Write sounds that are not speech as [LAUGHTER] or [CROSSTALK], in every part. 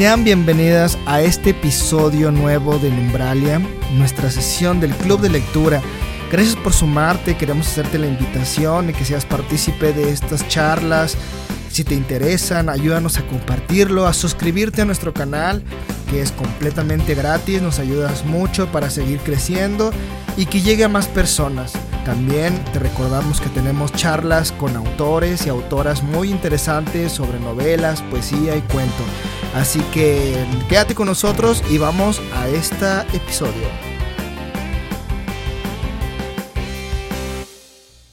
Sean bienvenidas a este episodio nuevo de Numbralia, nuestra sesión del Club de Lectura. Gracias por sumarte, queremos hacerte la invitación y que seas partícipe de estas charlas. Si te interesan, ayúdanos a compartirlo, a suscribirte a nuestro canal, que es completamente gratis, nos ayudas mucho para seguir creciendo y que llegue a más personas. También te recordamos que tenemos charlas con autores y autoras muy interesantes sobre novelas, poesía y cuento. Así que quédate con nosotros y vamos a este episodio.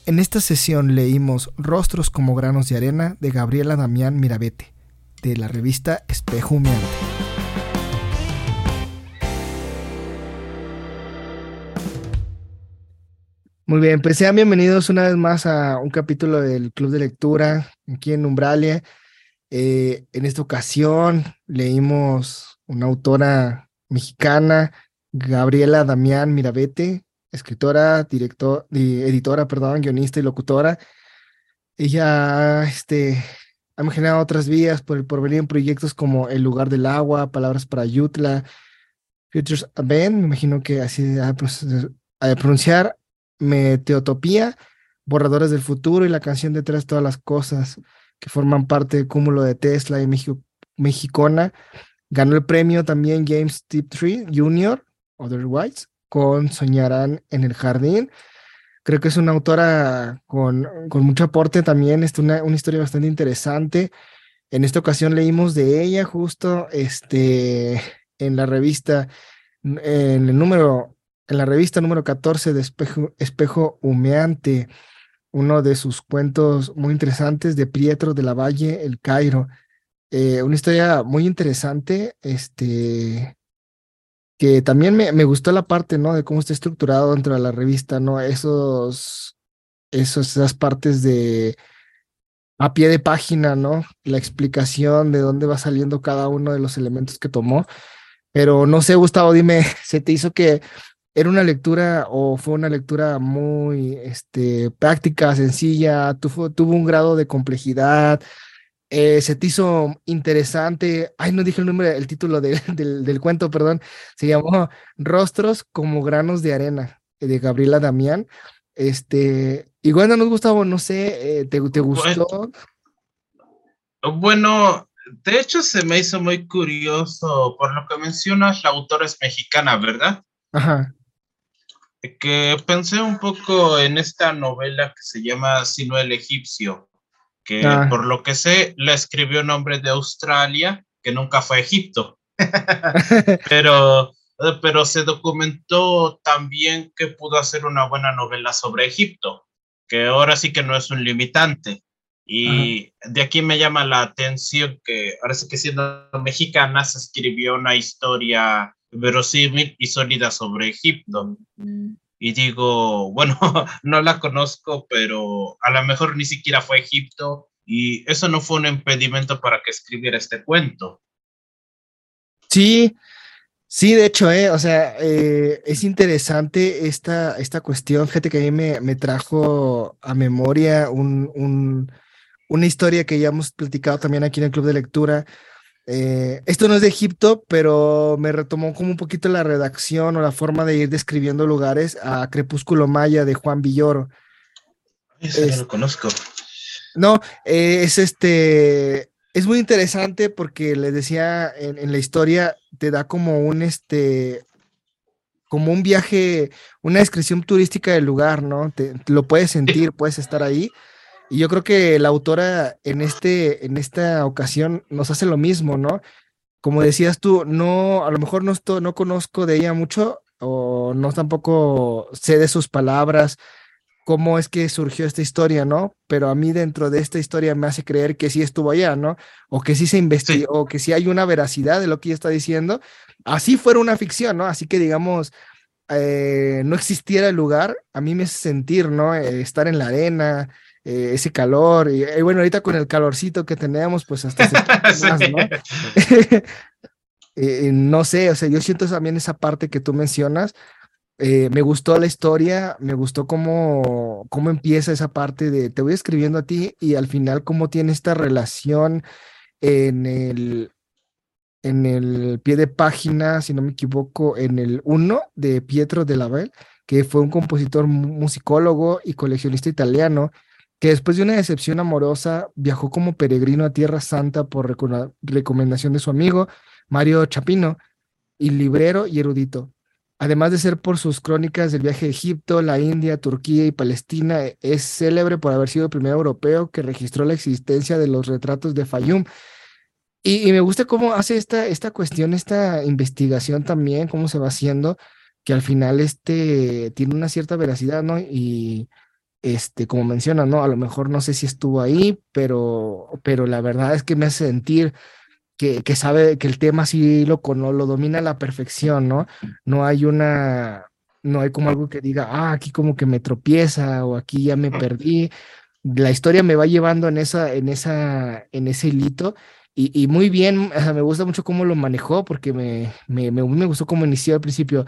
En esta sesión leímos Rostros como granos de arena de Gabriela Damián Mirabete, de la revista Espejo Humeante. Muy bien, pues sean bienvenidos una vez más a un capítulo del Club de Lectura aquí en Umbralia. Eh, en esta ocasión leímos una autora mexicana, Gabriela Damián Mirabete, escritora, director, editora, perdón, guionista y locutora. Ella este, ha imaginado otras vías por el porvenir en proyectos como El lugar del agua, Palabras para Yutla, Futures Ben, me imagino que así a pronunciar, Meteotopía, Borradores del Futuro y la canción detrás de todas las cosas que forman parte del cúmulo de Tesla y México, Mexicona. Ganó el premio también James Tiptree Jr., Otherwise, con Soñarán en el Jardín. Creo que es una autora con, con mucho aporte también, es una, una historia bastante interesante. En esta ocasión leímos de ella justo este, en la revista, en el número, en la revista número 14 de Espejo, Espejo Humeante uno de sus cuentos muy interesantes de Pietro de la Valle, El Cairo. Eh, una historia muy interesante, este, que también me, me, gustó la parte, ¿no? De cómo está estructurado dentro de la revista, ¿no? Esos, esos, esas partes de a pie de página, ¿no? La explicación de dónde va saliendo cada uno de los elementos que tomó. Pero no sé, Gustavo, dime, [LAUGHS] ¿se te hizo que era una lectura o fue una lectura muy este, práctica, sencilla, tuvo, tuvo un grado de complejidad, eh, se te hizo interesante, ay, no dije el nombre, el título de, [LAUGHS] del, del, cuento, perdón, se llamó Rostros como granos de arena, de Gabriela Damián. Este, igual no nos gustaba, no sé, eh, ¿te, ¿te, gustó? Bueno, bueno, de hecho se me hizo muy curioso, por lo que mencionas, la autora es mexicana, ¿verdad? Ajá que pensé un poco en esta novela que se llama Sino el egipcio, que ah. por lo que sé la escribió en nombre de Australia, que nunca fue Egipto. [LAUGHS] pero, pero se documentó también que pudo hacer una buena novela sobre Egipto, que ahora sí que no es un limitante. Y Ajá. de aquí me llama la atención que ahora sí que siendo mexicana se escribió una historia verosímil y sólida sobre Egipto. Y digo, [LAUGHS] bueno, no la conozco, pero a lo mejor ni siquiera fue Egipto y eso no fue un impedimento para que escribiera este cuento. Sí, sí, de hecho, eh, o sea, eh, es interesante esta, esta cuestión. Fíjate que a mí me, me trajo a memoria un, un, una historia que ya hemos platicado también aquí en el Club de Lectura eh, esto no es de Egipto, pero me retomó como un poquito la redacción o la forma de ir describiendo lugares a Crepúsculo Maya de Juan Villoro. Eso es, no lo conozco. No, eh, es este, es muy interesante porque les decía en, en, la historia te da como un este, como un viaje, una descripción turística del lugar, ¿no? Te, te lo puedes sentir, puedes estar ahí. Y yo creo que la autora en, este, en esta ocasión nos hace lo mismo, ¿no? Como decías tú, no, a lo mejor no, estoy, no conozco de ella mucho o no tampoco sé de sus palabras, cómo es que surgió esta historia, ¿no? Pero a mí dentro de esta historia me hace creer que sí estuvo allá, ¿no? O que sí se investigó, sí. o que sí hay una veracidad de lo que ella está diciendo. Así fuera una ficción, ¿no? Así que digamos, eh, no existiera el lugar, a mí me hace sentir, ¿no? Eh, estar en la arena, eh, ese calor. Y, y, bueno, ahorita con el calorcito que tenemos, pues hasta se [LAUGHS] más, ¿no? [LAUGHS] eh, no sé, o sea, yo siento también esa parte que tú mencionas. Eh, me gustó la historia, me gustó cómo, cómo empieza esa parte de te voy escribiendo a ti y al final cómo tiene esta relación en el, en el pie de página, si no me equivoco, en el 1 de Pietro de Lavelle, que fue un compositor musicólogo y coleccionista italiano, que después de una decepción amorosa viajó como peregrino a Tierra Santa por recomendación de su amigo Mario Chapino, y librero y erudito. Además de ser por sus crónicas del viaje a Egipto, la India, Turquía y Palestina, es célebre por haber sido el primer europeo que registró la existencia de los retratos de Fayum. Y, me gusta cómo hace esta, esta cuestión, esta investigación también, cómo se va haciendo, que al final este, tiene una cierta veracidad, ¿no? Y este, como menciona, ¿no? A lo mejor no sé si estuvo ahí, pero, pero la verdad es que me hace sentir que, sabe que el tema sí lo, lo domina a la perfección, ¿no? No hay una, no hay como algo que diga, ah, aquí como que me tropieza o aquí ya me perdí. La historia me va llevando en esa, en esa, en ese hilito y, muy bien, me gusta mucho cómo lo manejó porque me, me, me, gustó cómo inició al principio.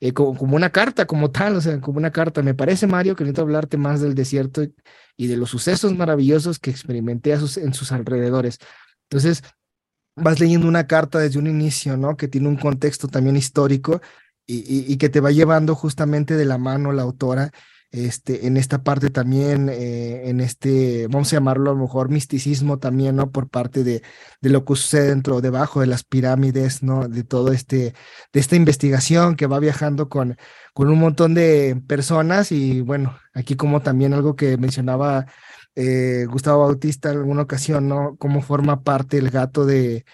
Eh, como, una carta, como tal, o sea, como una carta. Me parece, Mario, que necesito hablarte más del desierto y, de los sucesos maravillosos que experimenté sus, en sus alrededores. Entonces, vas leyendo una carta desde un inicio, ¿no? Que tiene un contexto también histórico y, que te va llevando justamente de la mano la autora este, en esta parte también, eh, en este, vamos a llamarlo a lo mejor misticismo también, ¿no? Por parte de, de, lo que sucede dentro, debajo de las pirámides, ¿no? De todo este, de esta investigación que va viajando con, con un montón de personas y bueno, aquí como también algo que mencionaba eh, Gustavo Bautista en alguna ocasión, ¿no? Cómo forma parte el gato de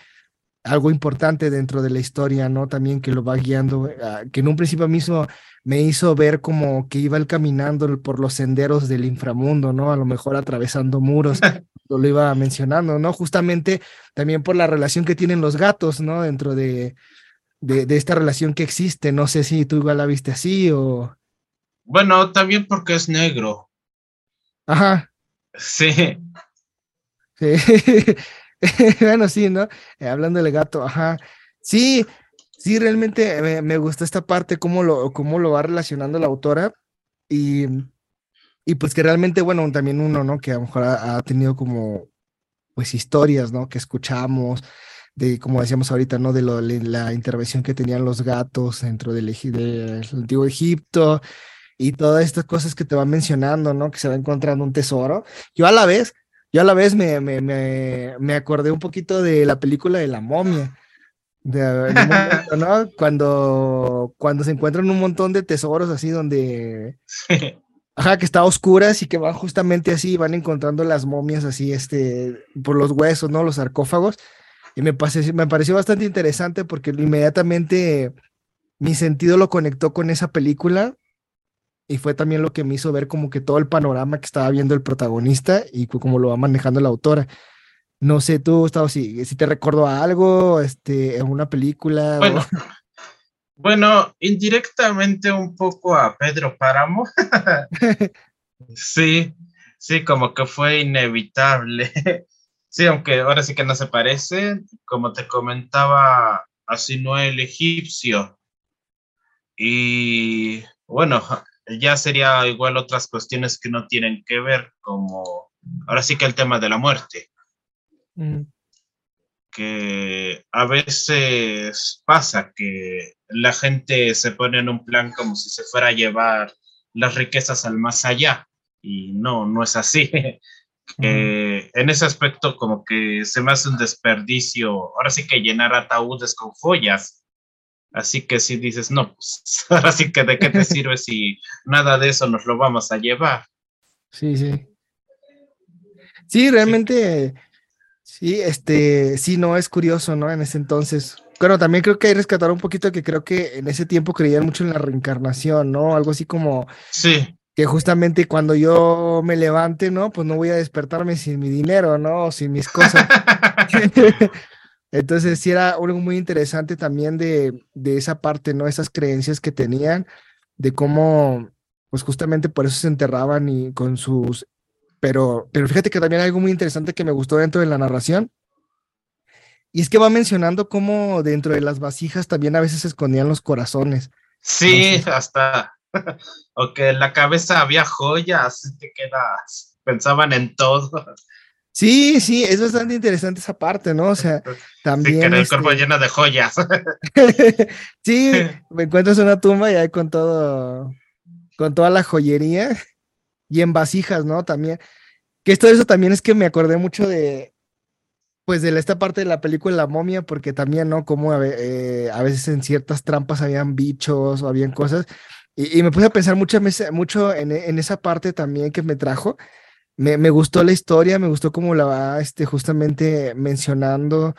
algo importante dentro de la historia, ¿no? También que lo va guiando, ah, que en un principio mismo me hizo ver como que iba él caminando por los senderos del inframundo, ¿no? A lo mejor atravesando muros, [LAUGHS] lo iba mencionando, ¿no? Justamente también por la relación que tienen los gatos, ¿no? Dentro de, de, de esta relación que existe, no sé si tú igual la viste así o... Bueno, también porque es negro. Ajá. Sí. Sí. [LAUGHS] [LAUGHS] bueno, sí, ¿no? Eh, hablando del gato, ajá. Sí, sí, realmente me, me gustó esta parte, cómo lo, cómo lo va relacionando la autora. Y, y pues que realmente, bueno, también uno, ¿no? Que a lo mejor ha, tenido como, pues, historias, ¿no? Que escuchamos, de, como decíamos ahorita, ¿no? De, lo, la intervención que tenían los gatos dentro del, del antiguo Egipto y todas estas cosas que te van mencionando, ¿no? Que se va encontrando un tesoro. Yo a la vez, yo a la vez me, me, me, me acordé un poquito de la película de la momia. De, ¿no? [LAUGHS] Cuando, cuando se encuentran un montón de tesoros así donde... Ajá, que está oscuras y que van justamente así, van encontrando las momias así, este, por los huesos, ¿no? Los sarcófagos. Y me, pasé, me pareció bastante interesante porque inmediatamente mi sentido lo conectó con esa película y fue también lo que me hizo ver como que todo el panorama que estaba viendo el protagonista y cómo lo va manejando la autora. No sé, tú, Gustavo, si, si te recordó algo, este, en una película. Bueno, [LAUGHS] bueno, indirectamente un poco a Pedro Páramo. [LAUGHS] sí, sí, como que fue inevitable. [LAUGHS] sí, aunque ahora sí que no se parece, como te comentaba, así no el egipcio. Y bueno, ya sería igual otras cuestiones que no tienen que ver, como ahora sí que el tema de la muerte. Mm. Que a veces pasa que la gente se pone en un plan como si se fuera a llevar las riquezas al más allá y no, no es así. [LAUGHS] en ese aspecto como que se me hace un desperdicio, ahora sí que llenar ataúdes con joyas, Así que si dices, no, pues [LAUGHS] ahora sí que de qué te [LAUGHS] sirve si nada de eso nos lo vamos a llevar. Sí, sí. Sí, realmente, sí, este, sí, no, es curioso, ¿no? En ese entonces. Bueno, también creo que hay que rescatar un poquito que creo que en ese tiempo creían mucho en la reencarnación, ¿no? Algo así como. Sí. Que justamente cuando yo me levante, ¿no? Pues no voy a despertarme sin mi dinero, ¿no? O sin mis cosas. [LAUGHS] Entonces, sí era algo muy interesante también de, de esa parte, ¿no? Esas creencias que tenían, de cómo, pues justamente por eso se enterraban y con sus... Pero, pero fíjate que también hay algo muy interesante que me gustó dentro de la narración. Y es que va mencionando cómo dentro de las vasijas también a veces se escondían los corazones. Sí, hasta. [LAUGHS] o que en la cabeza había joyas, te quedas. Pensaban en todo. [LAUGHS] Sí, sí, es bastante interesante esa parte, ¿no? O sea, también. Sí, que el cuerpo este lleno de joyas. [LAUGHS] sí, me encuentras una tumba y ahí con todo, con toda la joyería y en vasijas, ¿no? También. Que esto eso también es que me acordé mucho de, pues de esta parte de la película La momia, porque también, ¿no? Como eh, a veces en ciertas trampas habían bichos o habían cosas. Y, me puse a pensar mucho, mucho en, en, esa parte también que me trajo me, gustó la historia, me gustó cómo la va este, justamente mencionando,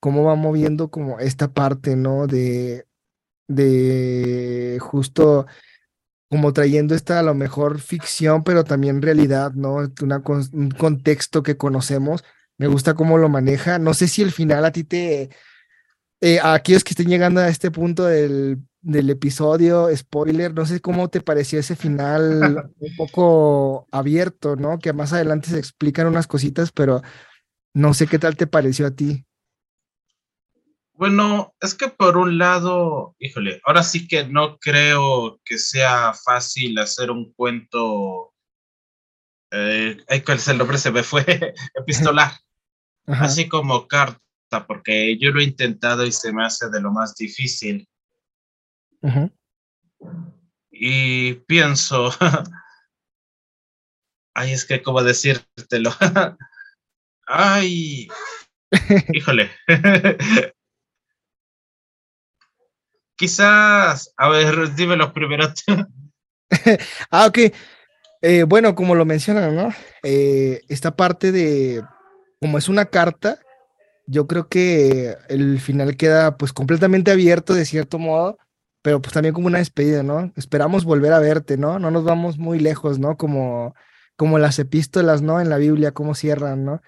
cómo va moviendo como esta parte, ¿no? De, de justo como trayendo esta a lo mejor ficción, pero también realidad, ¿no? Un contexto que conocemos. Me gusta cómo lo maneja. No sé si el final a ti te... Eh, a aquellos que estén llegando a este punto del del episodio, spoiler, no sé cómo te pareció ese final [LAUGHS] un poco abierto, ¿no? Que más adelante se explican unas cositas, pero no sé qué tal te pareció a ti. Bueno, es que por un lado, híjole, ahora sí que no creo que sea fácil hacer un cuento. Eh, ¿Cuál es el nombre? Se me fue. [LAUGHS] Epistolar. Así como carta, porque yo lo he intentado y se me hace de lo más difícil. Y pienso, [LAUGHS] ay, es que, ¿cómo decírtelo? [LAUGHS] ay, [LAUGHS] híjole. Quizás, a ver, dímelo primero. ah, ok. Eh, bueno, como lo mencionan, ¿no? Eh, esta parte de, como es una carta, yo creo que el final queda pues completamente abierto de cierto modo pero pues también como una despedida, ¿no? Esperamos volver a verte, ¿no? No nos vamos muy lejos, ¿no? Como, como las epístolas, ¿no? En la Biblia, cómo cierran, ¿no?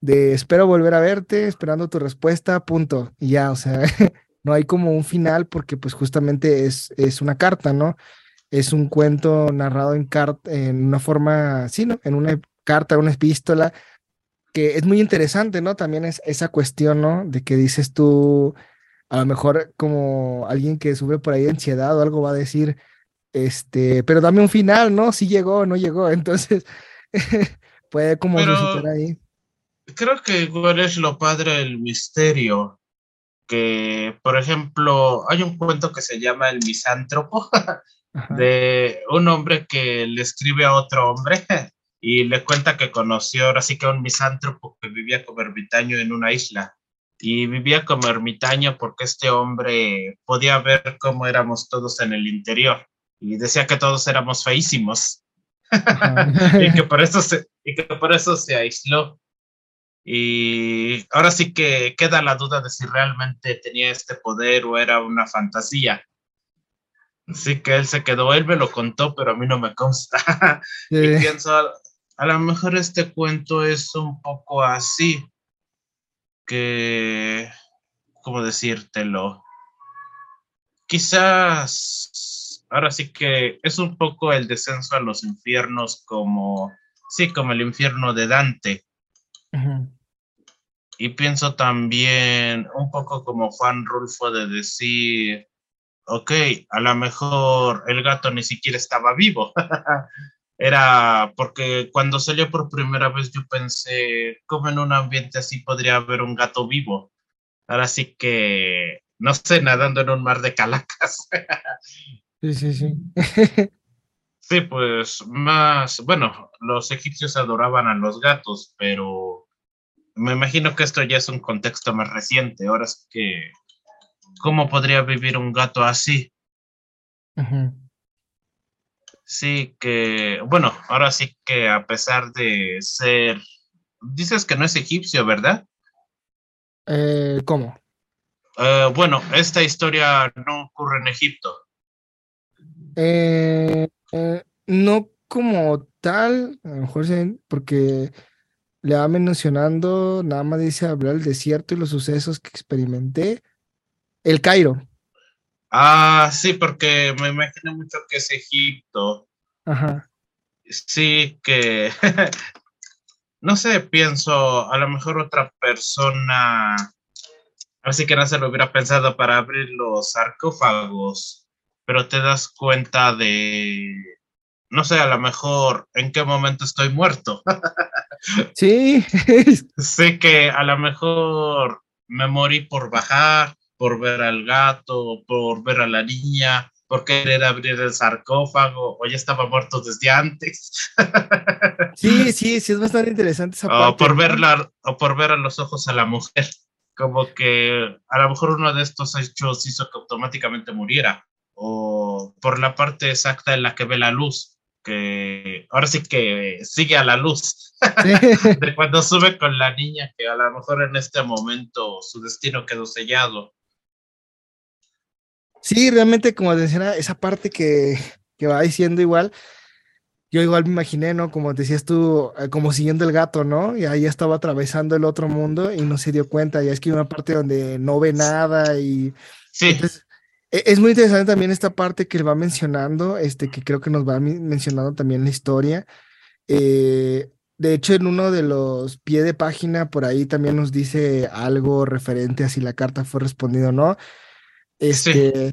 De espero volver a verte, esperando tu respuesta, punto. Y ya, o sea, [LAUGHS] no hay como un final porque pues justamente es, es una carta, ¿no? Es un cuento narrado en, en una forma, sí, ¿no? En una carta, una epístola, que es muy interesante, ¿no? También es esa cuestión, ¿no? De que dices tú, a lo mejor como alguien que sufre por ahí ansiedad o algo va a decir, este, pero dame un final, ¿no? Si llegó, no llegó, [LAUGHS] entonces puede como pero ahí. Creo que igual es lo padre del misterio, que por ejemplo hay un cuento que se llama El misántropo, [LAUGHS] de un hombre que le escribe a otro hombre [LAUGHS] y le cuenta que conoció ahora sí que un misántropo que vivía como ermitaño en una isla y vivía como ermitaño porque este hombre podía ver cómo éramos todos en el interior y decía que todos éramos feísimos [LAUGHS] y, que por eso se, y que por eso se aisló. Y ahora sí que queda la duda de si realmente tenía este poder o era una fantasía. Así que él se quedó, él me lo contó, pero a mí no me consta. [LAUGHS] y pienso, a lo mejor este cuento es un poco así que, ¿cómo decírtelo? Quizás ahora sí que es un poco el descenso a los infiernos como, sí, como el infierno de Dante. Y pienso también un poco como Juan Rulfo de decir, ok, a lo mejor el gato ni siquiera estaba vivo. [LAUGHS] era porque cuando salió por primera vez yo pensé, ¿cómo en un ambiente así podría haber un gato vivo? Ahora sí que, no sé, nadando en un mar de calacas. sí, sí, sí. [LAUGHS] sí, pues más, bueno, los egipcios adoraban a los gatos, pero me imagino que esto ya es un contexto más reciente. Ahora es que, ¿cómo podría vivir un gato así? Sí, que, bueno, ahora sí que a pesar de ser, dices que no es egipcio, ¿verdad? Eh, ¿Cómo? Eh, bueno, esta historia no ocurre en Egipto. Eh, no como tal, a lo mejor porque le va mencionando, nada más dice hablar del desierto y los sucesos que experimenté. El Cairo. Ah, sí, porque me imagino mucho que es Egipto. Ajá. Sí, que [LAUGHS] no sé, pienso, a lo mejor otra persona, así que no se lo hubiera pensado para abrir los sarcófagos, pero te das cuenta de, no sé, a lo mejor en qué momento estoy muerto. Sí. [LAUGHS] sé que a lo mejor me morí por bajar, por ver al gato, por ver a la niña, por querer abrir el sarcófago, o ya estaba muerto desde antes. [LAUGHS] sí, sí, sí, es bastante interesante esa parte. O por, verla, o por ver a los ojos a la mujer, como que a lo mejor uno de estos hechos hizo que automáticamente muriera, o por la parte exacta en la que ve la luz, que ahora sí que sigue a la luz, [LAUGHS] de cuando sube con la niña, que a lo mejor en este momento su destino quedó sellado Sí, realmente, como decía, esa parte que, que va diciendo igual, yo igual me imaginé, ¿no? Como decías tú, eh, como siguiendo el gato, ¿no? Y ahí estaba atravesando el otro mundo y no se dio cuenta. Ya es que hay una parte donde no ve nada y... Sí. Entonces, e, es muy interesante también esta parte que él va mencionando, este, que creo que nos va mencionando también la historia. Eh, de hecho, en uno de los pie de página por ahí también nos dice algo referente a si la carta fue respondida o no. Este,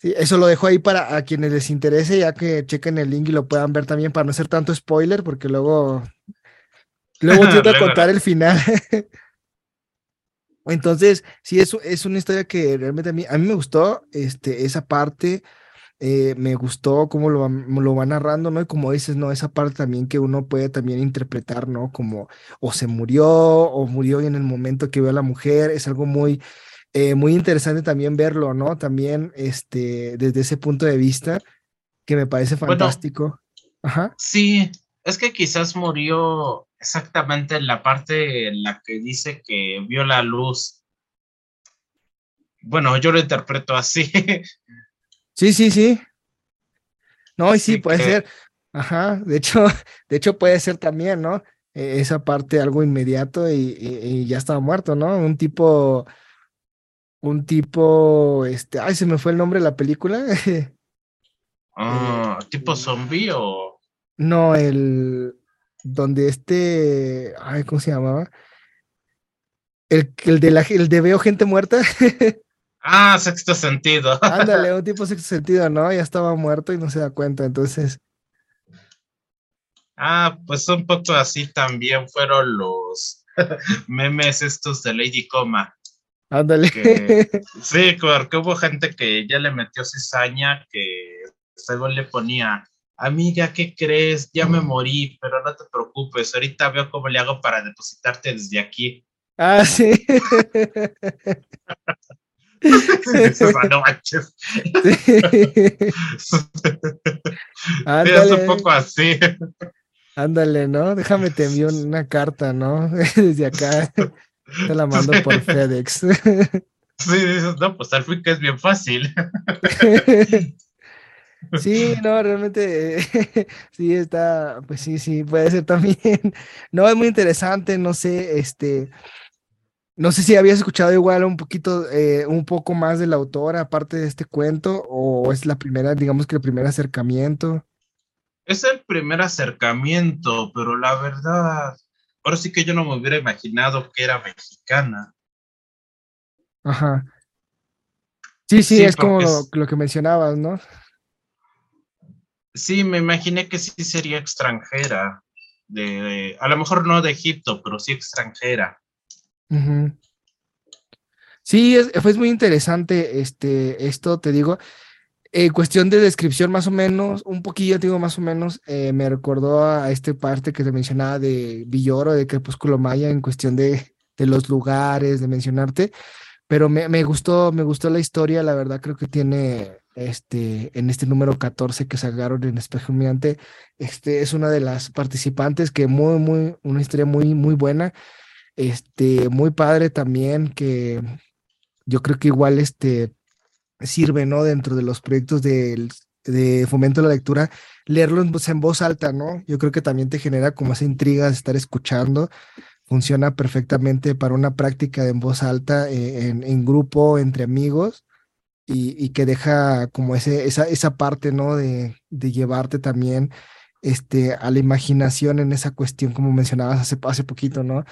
eso lo dejo ahí para a quienes les interese, ya que chequen el link y lo puedan ver también para no ser tanto spoiler, porque luego, luego [LAUGHS] que contar el final. [LAUGHS] Entonces, sí, es, es una historia que realmente a mí, a mí me gustó este, esa parte. Eh, me gustó cómo lo, lo va narrando, ¿no? Y como dices, ¿no? Esa parte también que uno puede también interpretar, ¿no? Como o se murió o murió en el momento que vio a la mujer, es algo muy, eh, muy interesante también verlo, ¿no? También este, desde ese punto de vista, que me parece fantástico. Ajá. Sí, es que quizás murió exactamente en la parte en la que dice que vio la luz. Bueno, yo lo interpreto así. [LAUGHS] Sí, sí, sí. No, y sí, puede ser. Ajá, de hecho, [LAUGHS] de hecho puede ser también, ¿no? E, esa parte algo inmediato y, ya estaba muerto, ¿no? Un tipo un tipo, este, ay, se me fue el nombre de la película. [LAUGHS] ah, ¿tipo zombie o? No, el, donde este, ay, ¿cómo se llamaba? El, el de la, el de veo gente muerta. [LAUGHS] ah, sexto sentido. Ándale, un [LAUGHS] tipo sexto sentido, ¿no? Ya estaba muerto y no se da cuenta, entonces. Ah, pues un poco así también fueron los memes estos de Lady Coma. Ándale. [LAUGHS] sí, porque hubo gente que ya le metió cizaña que según le ponía, amiga, ¿qué crees? Ya me morí, pero no te preocupes, ahorita veo cómo le hago para depositarte desde aquí. Ah, sí. [LAUGHS] manches. [LAUGHS] es un poco así. Ándale, ¿no? Déjame te envío una carta, ¿no? Desde acá. Te la mando por FedEx. [LAUGHS] Sí, no, pues al fin que es bien fácil. [LAUGHS] Sí, no, realmente [LAUGHS] sí está, pues sí, sí, puede ser también. No, es muy interesante, no sé, este, no sé si habías escuchado igual un poquito, eh, un poco más de la autora, aparte de este cuento, o es la primera, digamos que el primer acercamiento. Es el primer acercamiento, pero la verdad, ahora sí que yo no me hubiera imaginado que era mexicana. Ajá. Sí, sí, es como lo, que mencionabas, ¿no? Sí, me imaginé que sí sería extranjera. De, a lo mejor no de Egipto, pero sí extranjera. Sí, es, fue muy interesante este, esto, te digo. En cuestión de descripción, más o menos, un poquillo, digo, más o menos, eh, me recordó a esta parte que te mencionaba de Villoro, de Crepúsculo Maya, en cuestión de, de los lugares, de mencionarte, pero me, me, gustó, me gustó la historia, la verdad creo que tiene, este, en este número 14 que sacaron en Espejo Humeante, este, es una de las participantes que muy, muy, una historia muy, muy buena, este, muy padre también, que yo creo que igual, este, sirve, ¿no? Dentro de los proyectos de, de fomento de la lectura, leerlo en, en, voz alta, ¿no? Yo creo que también te genera como esa intriga de estar escuchando. Funciona perfectamente para una práctica en voz alta, eh, en, en, grupo, entre amigos, y, y, que deja como ese, esa, esa parte, ¿no? De, de llevarte también este, a la imaginación en esa cuestión, como mencionabas hace, hace poquito, ¿no?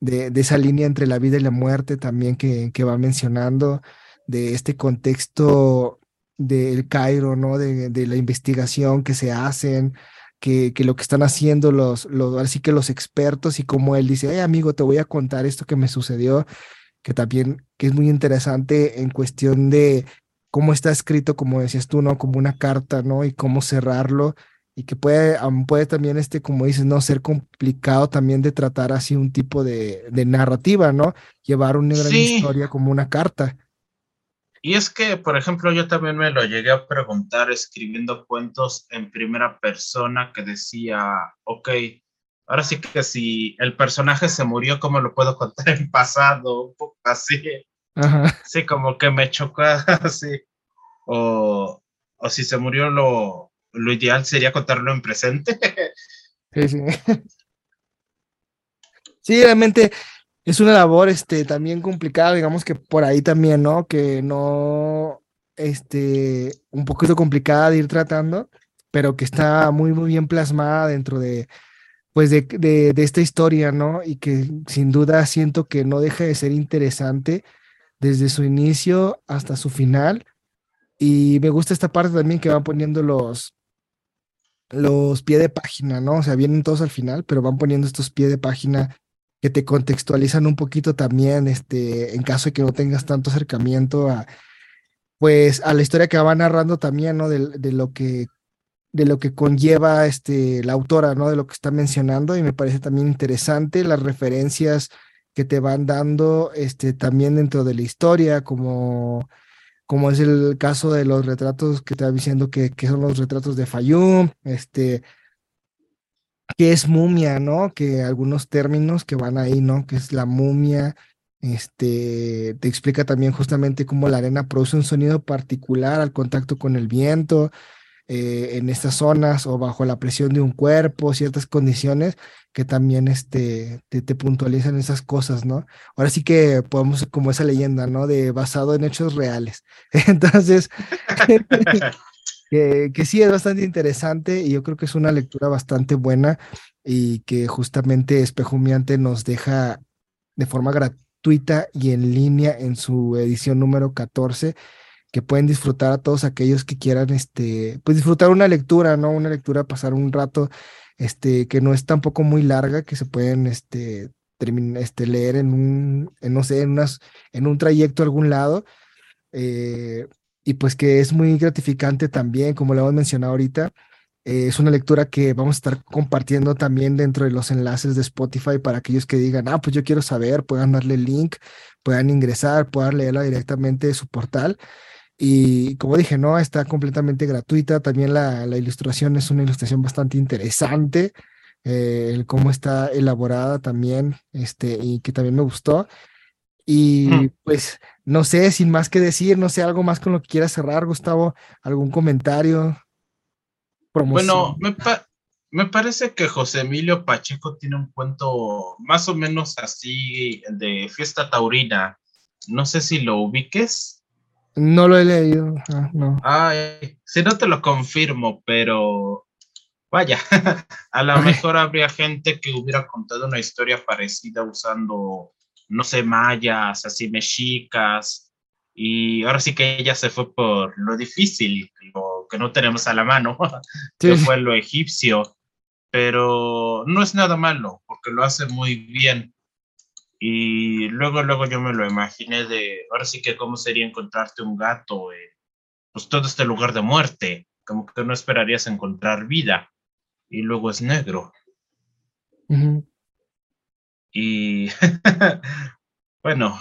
De, de esa línea entre la vida y la muerte también que, que va mencionando de este contexto del Cairo, ¿no? De, de, la investigación que se hacen, que, que lo que están haciendo los, los, así que los expertos y como él dice, hey amigo, te voy a contar esto que me sucedió, que también que es muy interesante en cuestión de cómo está escrito, como decías tú, ¿no? Como una carta, ¿no? Y cómo cerrarlo y que puede, puede también, este, como dices, ¿no? Ser complicado también de tratar así un tipo de, de narrativa, ¿no? Llevar una gran historia como una carta. Y es que, por ejemplo, yo también me lo llegué a preguntar escribiendo cuentos en primera persona que decía, ok, ahora sí que si el personaje se murió, ¿cómo lo puedo contar en pasado? Un poco así. Sí, como que me chocó [LAUGHS] así. O, o si se murió, lo, lo ideal sería contarlo en presente. sí, sí. [LAUGHS] Sí, realmente es una labor este, también complicada, digamos que por ahí también, ¿no? Que no, este, un poquito complicada de ir tratando, pero que está muy, muy bien plasmada dentro de, pues, de, de, esta historia, ¿no? Y que sin duda siento que no deja de ser interesante desde su inicio hasta su final. Y me gusta esta parte también que van poniendo los, los pie de página, ¿no? O sea, vienen todos al final, pero van poniendo estos pie de página que te contextualizan un poquito también, este, en caso de que no tengas tanto acercamiento a, pues, a la historia que va narrando también, ¿no? De, de, lo que, de lo que conlleva, este, la autora, ¿no? De lo que está mencionando y me parece también interesante las referencias que te van dando, este, también dentro de la historia, como, como es el caso de los retratos que te va diciendo que, que son los retratos de Fayum, este, que es mumia, ¿no? Que algunos términos que van ahí, ¿no? Que es la mumia, este, te explica también justamente cómo la arena produce un sonido particular al contacto con el viento eh, en estas zonas o bajo la presión de un cuerpo, ciertas condiciones que también este, te, te, puntualizan esas cosas, ¿no? Ahora sí que podemos, como esa leyenda, ¿no? De basado en hechos reales. [LAUGHS] Entonces, [LAUGHS] [LAUGHS] que, sí es bastante interesante y yo creo que es una lectura bastante buena y que justamente Espejumiante nos deja de forma gratuita y en línea en su edición número 14 que pueden disfrutar a todos aquellos que quieran este pues disfrutar una lectura, ¿no? Una lectura pasar un rato este que no es tampoco muy larga, que se pueden este este leer en un en, no sé, en unas en un trayecto a algún lado. Eh, y pues que es muy gratificante también, como lo hemos mencionado ahorita. Eh, es una lectura que vamos a estar compartiendo también dentro de los enlaces de Spotify para aquellos que digan, ah, pues yo quiero saber, puedan darle el link, puedan ingresar, puedan leerla directamente de su portal. Y como dije, no, está completamente gratuita. También la, la ilustración es una ilustración bastante interesante. Eh, cómo está elaborada también, este, y que también me gustó. Y mm. pues no sé, sin más que decir, no sé, algo más con lo que quieras cerrar, Gustavo, algún comentario. Bueno, me, me, parece que José Emilio Pacheco tiene un cuento más o menos así de fiesta taurina. No sé si lo ubiques. No lo he leído, ah, no. Ay, si no te lo confirmo, pero vaya, [LAUGHS] a lo mejor habría gente que hubiera contado una historia parecida usando no sé, mayas, así mexicas, y ahora sí que ella se fue por lo difícil, lo que no tenemos a la mano, [LAUGHS] que fue lo egipcio, pero no es nada malo, porque lo hace muy bien. Y luego, luego yo me lo imaginé de, ahora sí que cómo sería encontrarte un gato en pues, todo este lugar de muerte, como que no esperarías encontrar vida, y luego es negro. Y [LAUGHS] bueno,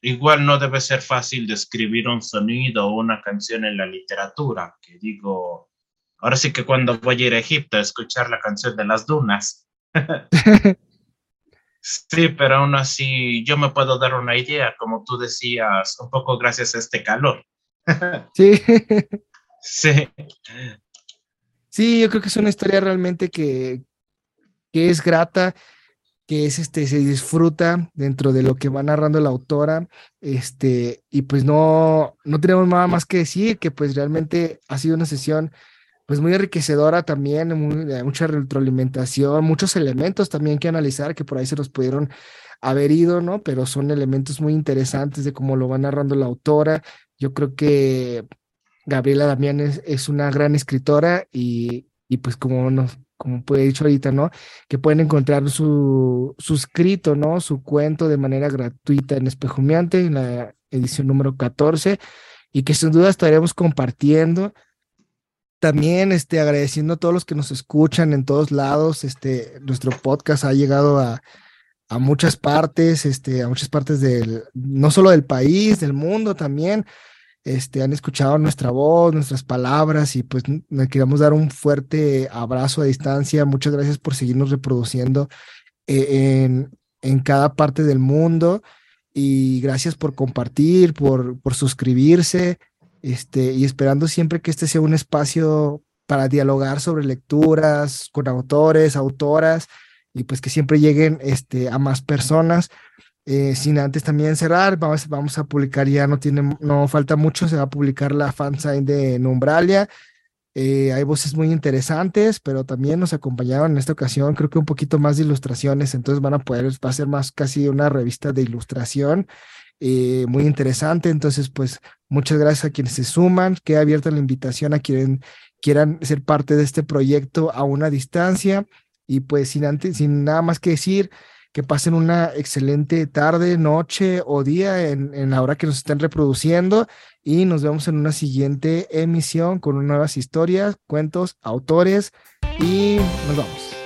igual no debe ser fácil describir un sonido o una canción en la literatura, que digo, ahora sí que cuando voy a ir a Egipto a escuchar la canción de las dunas. [LAUGHS] sí, pero aún así yo me puedo dar una idea, como tú decías, un poco gracias a este calor. [LAUGHS] sí. Sí. Sí, yo creo que es una historia realmente que, que es grata que es este, se disfruta dentro de lo que va narrando la autora, este, y pues no, no tenemos nada más que decir, que pues realmente ha sido una sesión pues muy enriquecedora también, mucha retroalimentación, muchos elementos también que analizar que por ahí se nos pudieron haber ido, ¿no? Pero son elementos muy interesantes de cómo lo va narrando la autora. Yo creo que Gabriela Damián es, es una gran escritora y, y pues como nos, como he dicho ahorita, ¿no? Que pueden encontrar su, suscrito, ¿no? Su cuento de manera gratuita en Espejumiante, en la edición número 14, y que sin duda estaremos compartiendo. También este, agradeciendo a todos los que nos escuchan en todos lados. Este, nuestro podcast ha llegado a, a muchas partes, este, a muchas partes del, no solo del país, del mundo también. Este, han escuchado nuestra voz, nuestras palabras y pues le queremos dar un fuerte abrazo a distancia. Muchas gracias por seguirnos reproduciendo eh, en, en cada parte del mundo y gracias por compartir, por, por suscribirse este, y esperando siempre que este sea un espacio para dialogar sobre lecturas con autores, autoras y pues que siempre lleguen este, a más personas. Eh, sin antes también cerrar, vamos, vamos a publicar, ya no tiene, no falta mucho, se va a publicar la fansign de Numbralia. Eh, hay voces muy interesantes, pero también nos acompañaron en esta ocasión, creo que un poquito más de ilustraciones, entonces van a poder, va a ser más casi una revista de ilustración eh, muy interesante. Entonces, pues muchas gracias a quienes se suman, queda abierta la invitación a quienes quieran ser parte de este proyecto a una distancia. Y pues sin, antes, sin nada más que decir, que pasen una excelente tarde, noche o día en, la hora que nos estén reproduciendo y nos vemos en una siguiente emisión con nuevas historias, cuentos, autores y nos vamos.